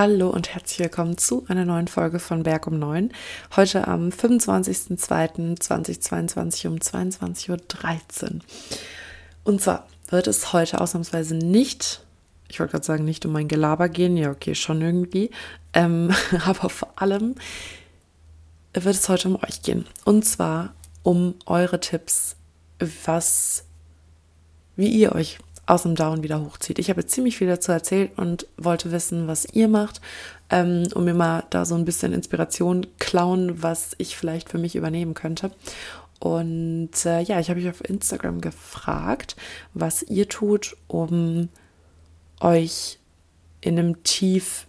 Hallo und herzlich willkommen zu einer neuen Folge von Berg um 9. Heute am 25.02.2022 um 22.13 Uhr. Und zwar wird es heute ausnahmsweise nicht, ich wollte gerade sagen, nicht um mein Gelaber gehen, ja, okay, schon irgendwie, ähm, aber vor allem wird es heute um euch gehen. Und zwar um eure Tipps, was, wie ihr euch aus dem Down wieder hochzieht. Ich habe ziemlich viel dazu erzählt und wollte wissen, was ihr macht, ähm, um mir mal da so ein bisschen Inspiration klauen, was ich vielleicht für mich übernehmen könnte. Und äh, ja, ich habe euch auf Instagram gefragt, was ihr tut, um euch in einem Tief,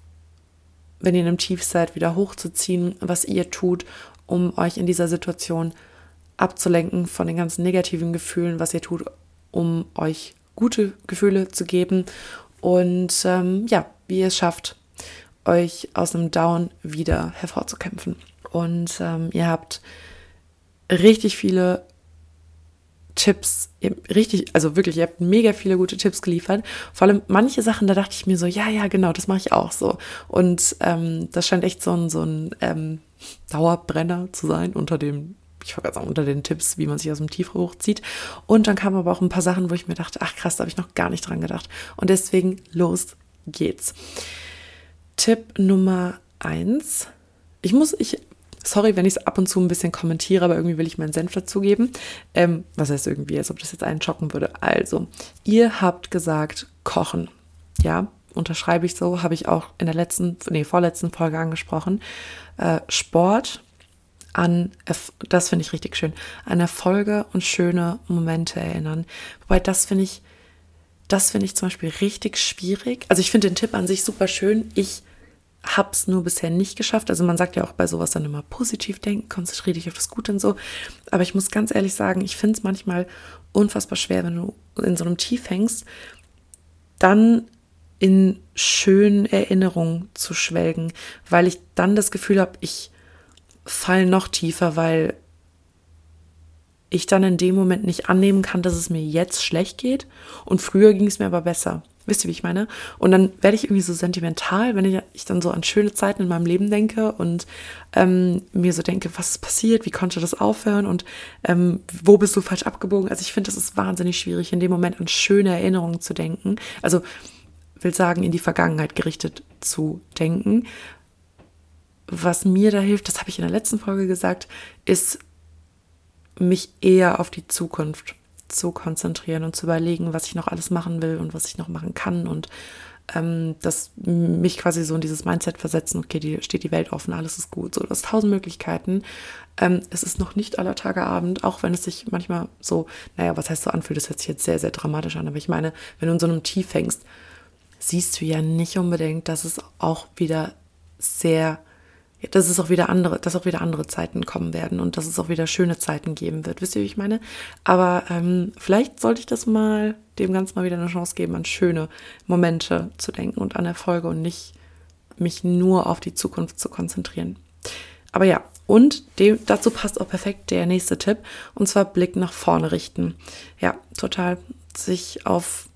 wenn ihr in einem Tief seid, wieder hochzuziehen, was ihr tut, um euch in dieser Situation abzulenken von den ganzen negativen Gefühlen, was ihr tut, um euch gute Gefühle zu geben und ähm, ja, wie ihr es schafft, euch aus einem Down wieder hervorzukämpfen. Und ähm, ihr habt richtig viele Tipps, richtig, also wirklich, ihr habt mega viele gute Tipps geliefert. Vor allem manche Sachen, da dachte ich mir so, ja, ja, genau, das mache ich auch so. Und ähm, das scheint echt so ein, so ein ähm, Dauerbrenner zu sein unter dem ich wollte sagen, unter den Tipps, wie man sich aus dem Tief hochzieht. Und dann kamen aber auch ein paar Sachen, wo ich mir dachte, ach krass, da habe ich noch gar nicht dran gedacht. Und deswegen, los geht's. Tipp Nummer eins. Ich muss, ich, sorry, wenn ich es ab und zu ein bisschen kommentiere, aber irgendwie will ich meinen Senf dazugeben. Ähm, was heißt irgendwie, als ob das jetzt einen schocken würde. Also, ihr habt gesagt, kochen. Ja, unterschreibe ich so, habe ich auch in der letzten, nee, vorletzten Folge angesprochen. Äh, Sport an, das finde ich richtig schön, an Erfolge und schöne Momente erinnern. Wobei das finde ich, das finde ich zum Beispiel richtig schwierig. Also ich finde den Tipp an sich super schön. Ich habe es nur bisher nicht geschafft. Also man sagt ja auch bei sowas dann immer positiv denken, konzentriere dich auf das Gute und so. Aber ich muss ganz ehrlich sagen, ich finde es manchmal unfassbar schwer, wenn du in so einem Tief hängst, dann in schönen Erinnerungen zu schwelgen, weil ich dann das Gefühl habe, ich fall noch tiefer, weil ich dann in dem Moment nicht annehmen kann, dass es mir jetzt schlecht geht und früher ging es mir aber besser. Wisst ihr, wie ich meine? Und dann werde ich irgendwie so sentimental, wenn ich, ich dann so an schöne Zeiten in meinem Leben denke und ähm, mir so denke, was ist passiert, wie konnte das aufhören und ähm, wo bist du falsch abgebogen? Also ich finde, das ist wahnsinnig schwierig, in dem Moment an schöne Erinnerungen zu denken. Also will sagen, in die Vergangenheit gerichtet zu denken, was mir da hilft, das habe ich in der letzten Folge gesagt, ist mich eher auf die Zukunft zu konzentrieren und zu überlegen, was ich noch alles machen will und was ich noch machen kann und ähm, das mich quasi so in dieses Mindset versetzen, okay, die steht die Welt offen, alles ist gut, so, du hast tausend Möglichkeiten. Ähm, es ist noch nicht aller Tage Abend, auch wenn es sich manchmal so, naja, was heißt so anfühlt, das hört sich jetzt sehr, sehr dramatisch an, aber ich meine, wenn du in so einem Tief hängst, siehst du ja nicht unbedingt, dass es auch wieder sehr dass es auch wieder andere, dass auch wieder andere Zeiten kommen werden und dass es auch wieder schöne Zeiten geben wird. Wisst ihr, wie ich meine? Aber ähm, vielleicht sollte ich das mal dem Ganzen mal wieder eine Chance geben, an schöne Momente zu denken und an Erfolge und nicht mich nur auf die Zukunft zu konzentrieren. Aber ja, und dem, dazu passt auch perfekt der nächste Tipp, und zwar Blick nach vorne richten. Ja, total sich auf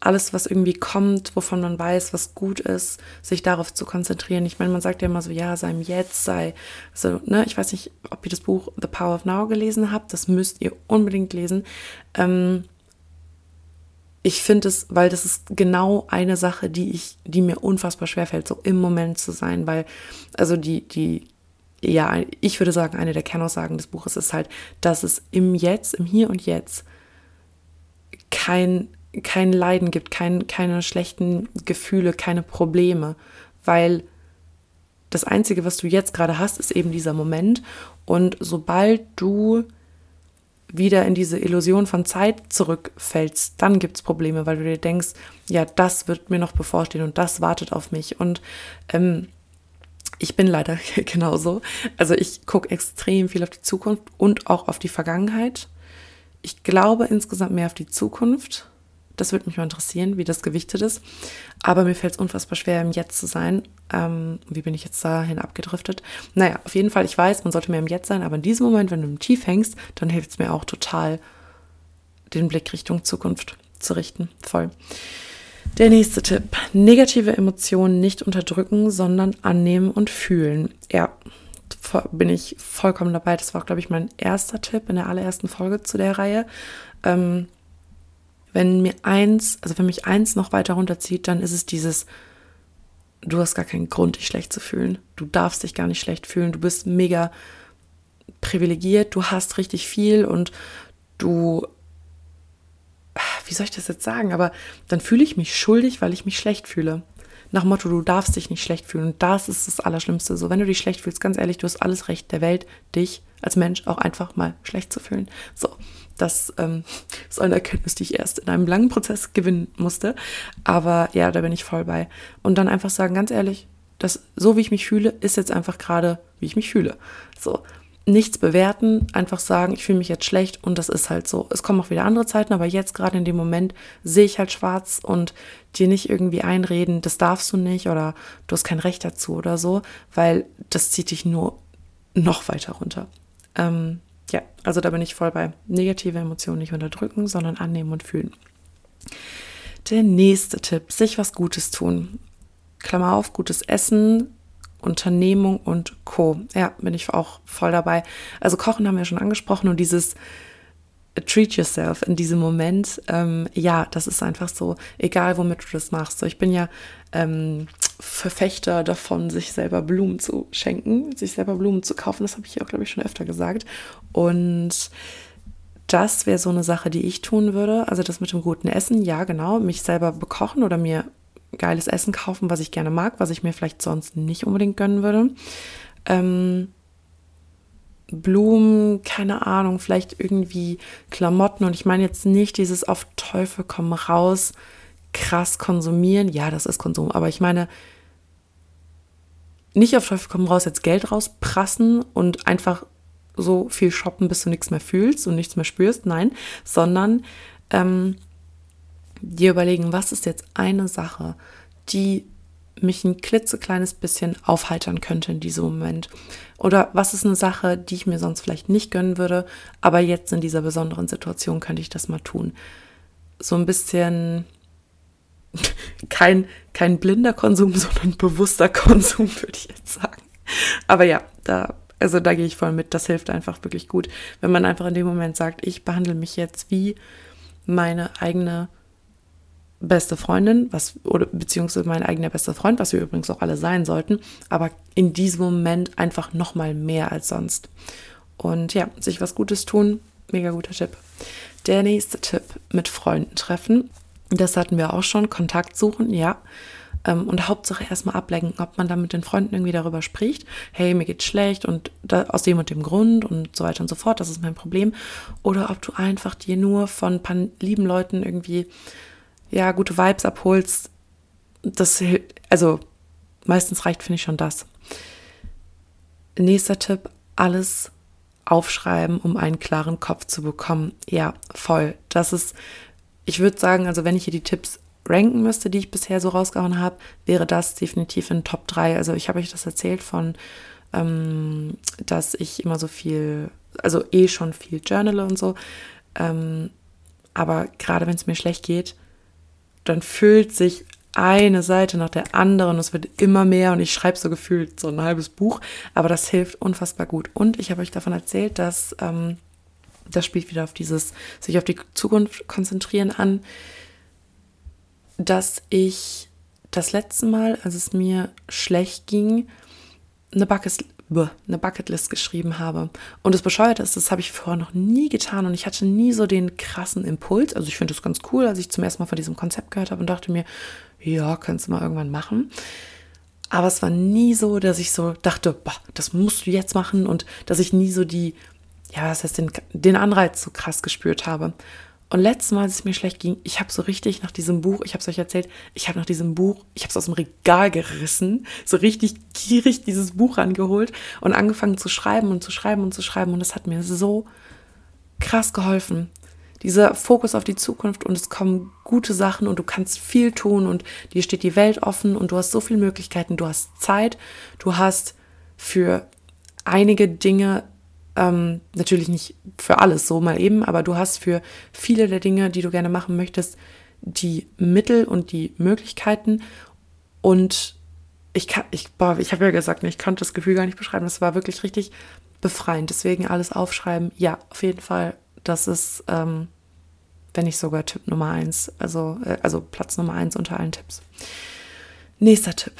alles, was irgendwie kommt, wovon man weiß, was gut ist, sich darauf zu konzentrieren. Ich meine, man sagt ja immer so, ja, sei im Jetzt, sei so, ne, ich weiß nicht, ob ihr das Buch The Power of Now gelesen habt, das müsst ihr unbedingt lesen. Ähm, ich finde es, weil das ist genau eine Sache, die ich, die mir unfassbar schwer fällt, so im Moment zu sein, weil, also die, die, ja, ich würde sagen, eine der Kernaussagen des Buches ist halt, dass es im Jetzt, im Hier und Jetzt kein kein Leiden gibt, kein, keine schlechten Gefühle, keine Probleme, weil das Einzige, was du jetzt gerade hast, ist eben dieser Moment. Und sobald du wieder in diese Illusion von Zeit zurückfällst, dann gibt es Probleme, weil du dir denkst, ja, das wird mir noch bevorstehen und das wartet auf mich. Und ähm, ich bin leider genauso. Also ich gucke extrem viel auf die Zukunft und auch auf die Vergangenheit. Ich glaube insgesamt mehr auf die Zukunft das würde mich mal interessieren, wie das gewichtet ist. Aber mir fällt es unfassbar schwer, im Jetzt zu sein. Ähm, wie bin ich jetzt dahin abgedriftet? Naja, auf jeden Fall, ich weiß, man sollte mehr im Jetzt sein, aber in diesem Moment, wenn du im Tief hängst, dann hilft es mir auch total, den Blick Richtung Zukunft zu richten. Voll. Der nächste Tipp. Negative Emotionen nicht unterdrücken, sondern annehmen und fühlen. Ja, bin ich vollkommen dabei. Das war, glaube ich, mein erster Tipp in der allerersten Folge zu der Reihe. Ähm, wenn mir eins, also wenn mich eins noch weiter runterzieht, dann ist es dieses, du hast gar keinen Grund, dich schlecht zu fühlen. Du darfst dich gar nicht schlecht fühlen. Du bist mega privilegiert, du hast richtig viel und du, wie soll ich das jetzt sagen, aber dann fühle ich mich schuldig, weil ich mich schlecht fühle. Nach Motto, du darfst dich nicht schlecht fühlen. Und das ist das Allerschlimmste. So, wenn du dich schlecht fühlst, ganz ehrlich, du hast alles Recht der Welt, dich als Mensch auch einfach mal schlecht zu fühlen. So, das ähm, ist eine Erkenntnis, die ich erst in einem langen Prozess gewinnen musste. Aber ja, da bin ich voll bei. Und dann einfach sagen, ganz ehrlich, das, so wie ich mich fühle, ist jetzt einfach gerade, wie ich mich fühle. So, nichts bewerten, einfach sagen, ich fühle mich jetzt schlecht und das ist halt so. Es kommen auch wieder andere Zeiten, aber jetzt gerade in dem Moment sehe ich halt schwarz und dir nicht irgendwie einreden, das darfst du nicht oder du hast kein Recht dazu oder so, weil das zieht dich nur noch weiter runter. Ähm, ja, also da bin ich voll bei negative Emotionen nicht unterdrücken, sondern annehmen und fühlen. Der nächste Tipp, sich was Gutes tun. Klammer auf, gutes Essen, Unternehmung und Co. Ja, bin ich auch voll dabei. Also Kochen haben wir schon angesprochen und dieses treat yourself in diesem Moment, ähm, ja, das ist einfach so, egal womit du das machst. So, ich bin ja ähm, Verfechter davon, sich selber Blumen zu schenken, sich selber Blumen zu kaufen. Das habe ich auch, glaube ich, schon öfter gesagt. Und das wäre so eine Sache, die ich tun würde. Also das mit dem guten Essen, ja, genau, mich selber bekochen oder mir geiles Essen kaufen, was ich gerne mag, was ich mir vielleicht sonst nicht unbedingt gönnen würde. Ähm, Blumen, keine Ahnung, vielleicht irgendwie Klamotten. Und ich meine jetzt nicht dieses auf Teufel komm raus, krass konsumieren. Ja, das ist Konsum. Aber ich meine, nicht auf Teufel komm raus, jetzt Geld rausprassen und einfach so viel shoppen, bis du nichts mehr fühlst und nichts mehr spürst. Nein, sondern ähm, dir überlegen, was ist jetzt eine Sache, die mich ein klitzekleines bisschen aufheitern könnte in diesem Moment. Oder was ist eine Sache, die ich mir sonst vielleicht nicht gönnen würde, aber jetzt in dieser besonderen Situation könnte ich das mal tun. So ein bisschen kein, kein blinder Konsum, sondern bewusster Konsum, würde ich jetzt sagen. Aber ja, da, also da gehe ich voll mit. Das hilft einfach wirklich gut, wenn man einfach in dem Moment sagt, ich behandle mich jetzt wie meine eigene beste Freundin, was, oder beziehungsweise mein eigener bester Freund, was wir übrigens auch alle sein sollten, aber in diesem Moment einfach nochmal mehr als sonst. Und ja, sich was Gutes tun, mega guter Tipp. Der nächste Tipp, mit Freunden treffen. Das hatten wir auch schon, Kontakt suchen, ja. Ähm, und Hauptsache erstmal ablenken, ob man da mit den Freunden irgendwie darüber spricht, hey, mir geht's schlecht und da, aus dem und dem Grund und so weiter und so fort, das ist mein Problem. Oder ob du einfach dir nur von ein paar lieben Leuten irgendwie ja, gute Vibes abholst, das, also meistens reicht, finde ich schon das. Nächster Tipp, alles aufschreiben, um einen klaren Kopf zu bekommen. Ja, voll. Das ist, ich würde sagen, also wenn ich hier die Tipps ranken müsste, die ich bisher so rausgehauen habe, wäre das definitiv in Top 3. Also ich habe euch das erzählt von, ähm, dass ich immer so viel, also eh schon viel journale und so. Ähm, aber gerade wenn es mir schlecht geht, dann füllt sich eine Seite nach der anderen es wird immer mehr und ich schreibe so gefühlt so ein halbes Buch, aber das hilft unfassbar gut. Und ich habe euch davon erzählt, dass ähm, das spielt wieder auf dieses sich auf die Zukunft konzentrieren an, dass ich das letzte Mal, als es mir schlecht ging, eine Bucket, eine Bucketlist geschrieben habe. Und das Bescheuerte ist, das habe ich vorher noch nie getan und ich hatte nie so den krassen Impuls. Also ich finde das ganz cool, als ich zum ersten Mal von diesem Konzept gehört habe und dachte mir, ja, kannst du mal irgendwann machen. Aber es war nie so, dass ich so dachte, boah, das musst du jetzt machen und dass ich nie so die, ja, was heißt, den, den Anreiz so krass gespürt habe. Und letztes Mal, als es mir schlecht ging, ich habe so richtig nach diesem Buch, ich habe es euch erzählt, ich habe nach diesem Buch, ich habe es aus dem Regal gerissen, so richtig gierig dieses Buch angeholt und angefangen zu schreiben und zu schreiben und zu schreiben. Und das hat mir so krass geholfen. Dieser Fokus auf die Zukunft und es kommen gute Sachen und du kannst viel tun und dir steht die Welt offen und du hast so viele Möglichkeiten, du hast Zeit, du hast für einige Dinge ähm, natürlich nicht für alles so mal eben, aber du hast für viele der Dinge, die du gerne machen möchtest, die Mittel und die Möglichkeiten und ich kann, ich, boah, ich habe ja gesagt, ich konnte das Gefühl gar nicht beschreiben. Das war wirklich richtig befreiend. Deswegen alles aufschreiben. Ja, auf jeden Fall. Das ist, ähm, wenn nicht sogar Tipp Nummer eins. Also, äh, also Platz Nummer eins unter allen Tipps. Nächster Tipp.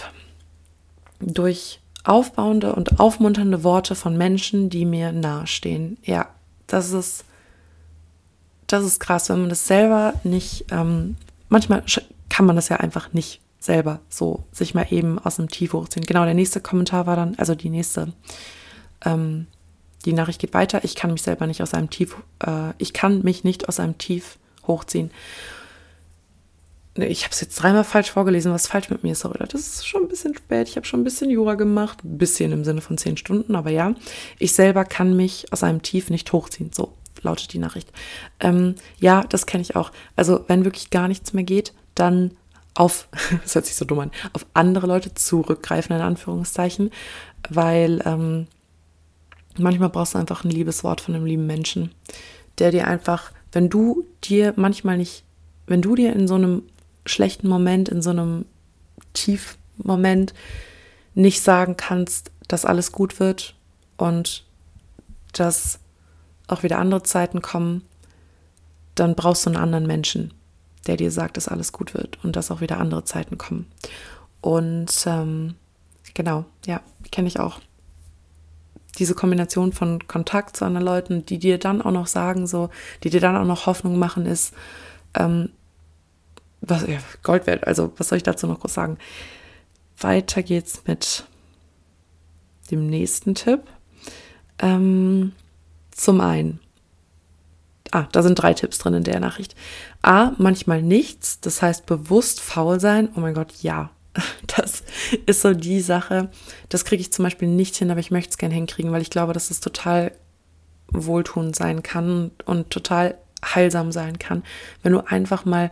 Durch aufbauende und aufmunternde Worte von Menschen, die mir nahestehen. Ja, das ist, das ist krass, wenn man das selber nicht, ähm, manchmal kann man das ja einfach nicht selber so sich mal eben aus dem Tief hochziehen. Genau, der nächste Kommentar war dann, also die nächste, ähm, die Nachricht geht weiter. Ich kann mich selber nicht aus einem Tief, äh, ich kann mich nicht aus einem Tief hochziehen. Ich habe es jetzt dreimal falsch vorgelesen, was falsch mit mir ist. Sorry, das ist schon ein bisschen spät. Ich habe schon ein bisschen Jura gemacht. Ein bisschen im Sinne von zehn Stunden, aber ja. Ich selber kann mich aus einem Tief nicht hochziehen. So lautet die Nachricht. Ähm, ja, das kenne ich auch. Also, wenn wirklich gar nichts mehr geht, dann auf, das hört sich so dumm an, auf andere Leute zurückgreifen, in Anführungszeichen, weil ähm, manchmal brauchst du einfach ein liebes Wort von einem lieben Menschen, der dir einfach, wenn du dir manchmal nicht, wenn du dir in so einem schlechten Moment, in so einem Tiefmoment nicht sagen kannst, dass alles gut wird und dass auch wieder andere Zeiten kommen, dann brauchst du einen anderen Menschen der dir sagt, dass alles gut wird und dass auch wieder andere Zeiten kommen. Und ähm, genau, ja, kenne ich auch. Diese Kombination von Kontakt zu anderen Leuten, die dir dann auch noch sagen, so, die dir dann auch noch Hoffnung machen, ist ähm, was, ja, Gold wert. Also, was soll ich dazu noch groß sagen? Weiter geht's mit dem nächsten Tipp. Ähm, zum einen, Ah, da sind drei Tipps drin in der Nachricht. A, manchmal nichts, das heißt bewusst faul sein. Oh mein Gott, ja. Das ist so die Sache. Das kriege ich zum Beispiel nicht hin, aber ich möchte es gerne hinkriegen, weil ich glaube, dass es total wohltuend sein kann und total heilsam sein kann, wenn du einfach mal,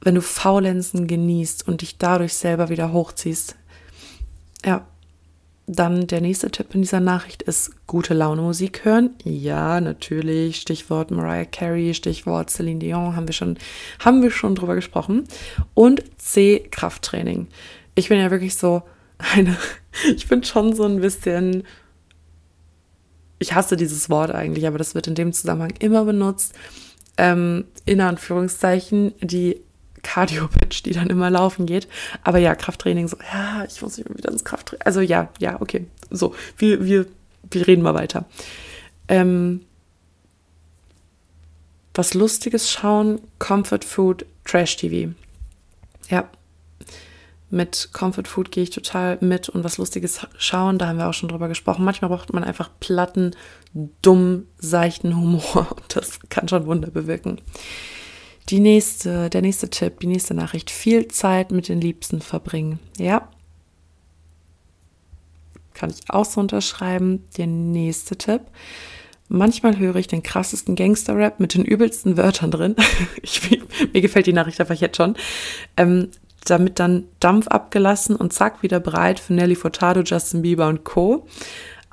wenn du Faulenzen genießt und dich dadurch selber wieder hochziehst. Ja, dann der nächste Tipp in dieser Nachricht ist gute Laune Musik hören. Ja, natürlich. Stichwort Mariah Carey, Stichwort Celine Dion haben wir schon, haben wir schon drüber gesprochen. Und C, Krafttraining. Ich bin ja wirklich so eine, ich bin schon so ein bisschen, ich hasse dieses Wort eigentlich, aber das wird in dem Zusammenhang immer benutzt. Ähm, in Anführungszeichen, die Cardio-Pitch, die dann immer laufen geht. Aber ja, Krafttraining, so, ja, ich muss wieder ins Krafttraining. Also ja, ja, okay. So, wir, wir, wir reden mal weiter. Ähm, was Lustiges schauen, Comfort Food, Trash TV. Ja, mit Comfort Food gehe ich total mit und was Lustiges schauen, da haben wir auch schon drüber gesprochen. Manchmal braucht man einfach platten, dumm, seichten Humor und das kann schon Wunder bewirken. Die nächste, der nächste Tipp, die nächste Nachricht. Viel Zeit mit den Liebsten verbringen. Ja. Kann ich auch so unterschreiben. Der nächste Tipp. Manchmal höre ich den krassesten Gangster-Rap mit den übelsten Wörtern drin. ich, mir gefällt die Nachricht einfach jetzt schon. Ähm, damit dann Dampf abgelassen und zack, wieder bereit für Nelly Furtado, Justin Bieber und Co.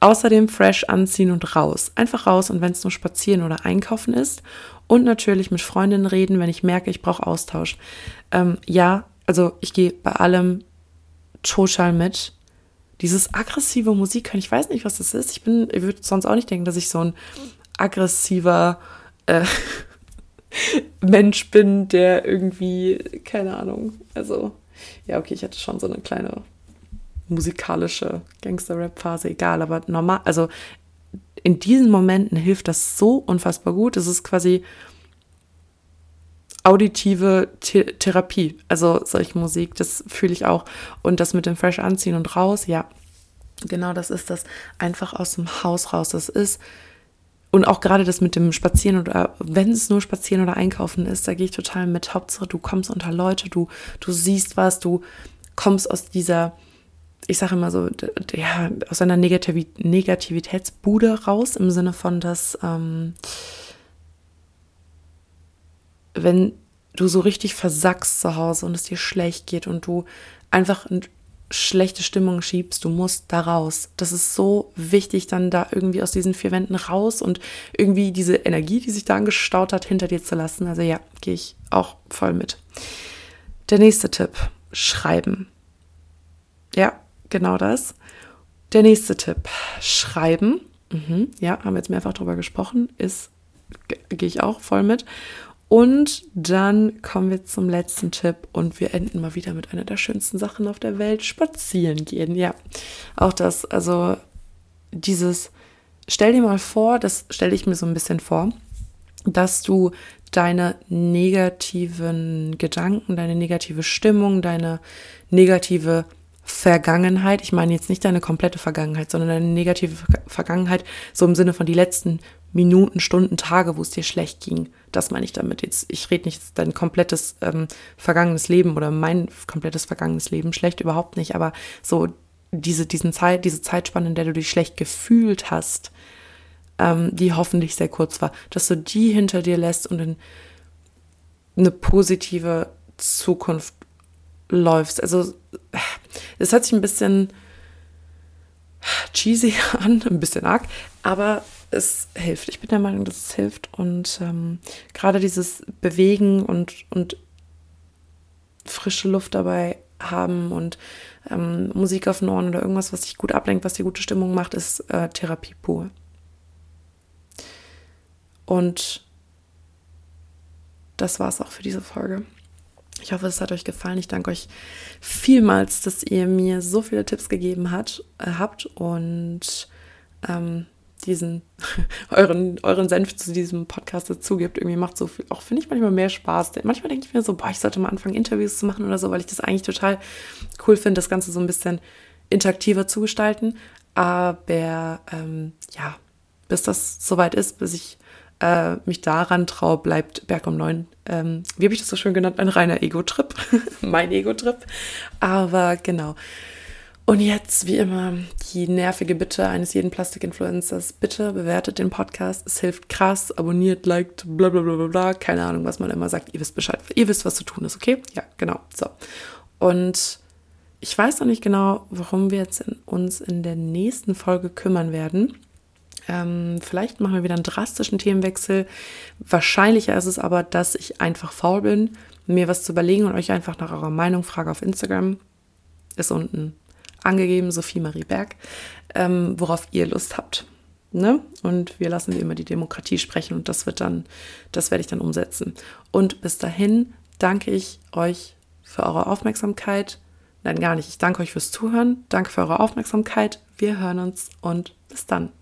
Außerdem fresh anziehen und raus. Einfach raus und wenn es nur spazieren oder einkaufen ist und natürlich mit Freundinnen reden, wenn ich merke, ich brauche Austausch. Ähm, ja, also ich gehe bei allem total mit. Dieses aggressive Musik hören, ich weiß nicht, was das ist. Ich bin, ich würde sonst auch nicht denken, dass ich so ein aggressiver äh, Mensch bin, der irgendwie, keine Ahnung, also ja, okay, ich hatte schon so eine kleine musikalische Gangster-Rap-Phase, egal, aber normal, also in diesen Momenten hilft das so unfassbar gut. Es ist quasi auditive The Therapie. Also solche Musik, das fühle ich auch. Und das mit dem Fresh anziehen und raus, ja, genau das ist das. Einfach aus dem Haus raus. Das ist. Und auch gerade das mit dem Spazieren oder wenn es nur Spazieren oder Einkaufen ist, da gehe ich total mit. Hauptsache, du kommst unter Leute, du, du siehst was, du kommst aus dieser ich sage immer so, ja, aus einer Negativ Negativitätsbude raus, im Sinne von, dass ähm, wenn du so richtig versackst zu Hause und es dir schlecht geht und du einfach schlechte Stimmung schiebst, du musst da raus. Das ist so wichtig, dann da irgendwie aus diesen vier Wänden raus und irgendwie diese Energie, die sich da angestaut hat, hinter dir zu lassen. Also ja, gehe ich auch voll mit. Der nächste Tipp, schreiben. Ja, genau das. Der nächste Tipp, schreiben. Mhm, ja, haben wir jetzt mehrfach drüber gesprochen, ist, gehe ich auch voll mit. Und dann kommen wir zum letzten Tipp und wir enden mal wieder mit einer der schönsten Sachen auf der Welt, spazieren gehen. Ja, auch das, also dieses, stell dir mal vor, das stelle ich mir so ein bisschen vor, dass du deine negativen Gedanken, deine negative Stimmung, deine negative Vergangenheit, ich meine jetzt nicht deine komplette Vergangenheit, sondern deine negative Vergangenheit, so im Sinne von die letzten Minuten, Stunden, Tage, wo es dir schlecht ging. Das meine ich damit jetzt. Ich rede nicht dein komplettes ähm, vergangenes Leben oder mein komplettes vergangenes Leben schlecht, überhaupt nicht, aber so diese, diesen Zeit, diese Zeitspanne, in der du dich schlecht gefühlt hast, ähm, die hoffentlich sehr kurz war, dass du die hinter dir lässt und in eine positive Zukunft läufst. Also es hört sich ein bisschen cheesy an, ein bisschen arg, aber es hilft. Ich bin der Meinung, dass es hilft. Und ähm, gerade dieses Bewegen und, und frische Luft dabei haben und ähm, Musik auf den Ohren oder irgendwas, was dich gut ablenkt, was dir gute Stimmung macht, ist äh, Therapie pur. Und das war es auch für diese Folge. Ich hoffe, es hat euch gefallen. Ich danke euch vielmals, dass ihr mir so viele Tipps gegeben hat, äh, habt und ähm, diesen euren, euren Senf zu diesem Podcast dazu gibt. Irgendwie macht so viel, auch finde ich manchmal mehr Spaß. Manchmal denke ich mir so, boah, ich sollte mal anfangen, Interviews zu machen oder so, weil ich das eigentlich total cool finde, das Ganze so ein bisschen interaktiver zu gestalten. Aber ähm, ja, bis das soweit ist, bis ich äh, mich daran traue, bleibt Berg um neun. Ähm, wie habe ich das so schön genannt? Ein reiner Ego-Trip. mein Ego-Trip. Aber genau. Und jetzt, wie immer, die nervige Bitte eines jeden Plastik-Influencers. Bitte bewertet den Podcast. Es hilft krass. Abonniert, liked, bla bla bla bla. Keine Ahnung, was man immer sagt. Ihr wisst Bescheid. Ihr wisst, was zu tun ist, okay? Ja, genau. So. Und ich weiß noch nicht genau, warum wir jetzt in uns in der nächsten Folge kümmern werden. Ähm, vielleicht machen wir wieder einen drastischen Themenwechsel. Wahrscheinlicher ist es aber, dass ich einfach faul bin, mir was zu überlegen und euch einfach nach eurer Meinung frage auf Instagram. Ist unten angegeben, Sophie Marie Berg, ähm, worauf ihr Lust habt. Ne? Und wir lassen wie immer die Demokratie sprechen und das wird dann, das werde ich dann umsetzen. Und bis dahin danke ich euch für eure Aufmerksamkeit. Nein, gar nicht. Ich danke euch fürs Zuhören. Danke für eure Aufmerksamkeit. Wir hören uns und bis dann.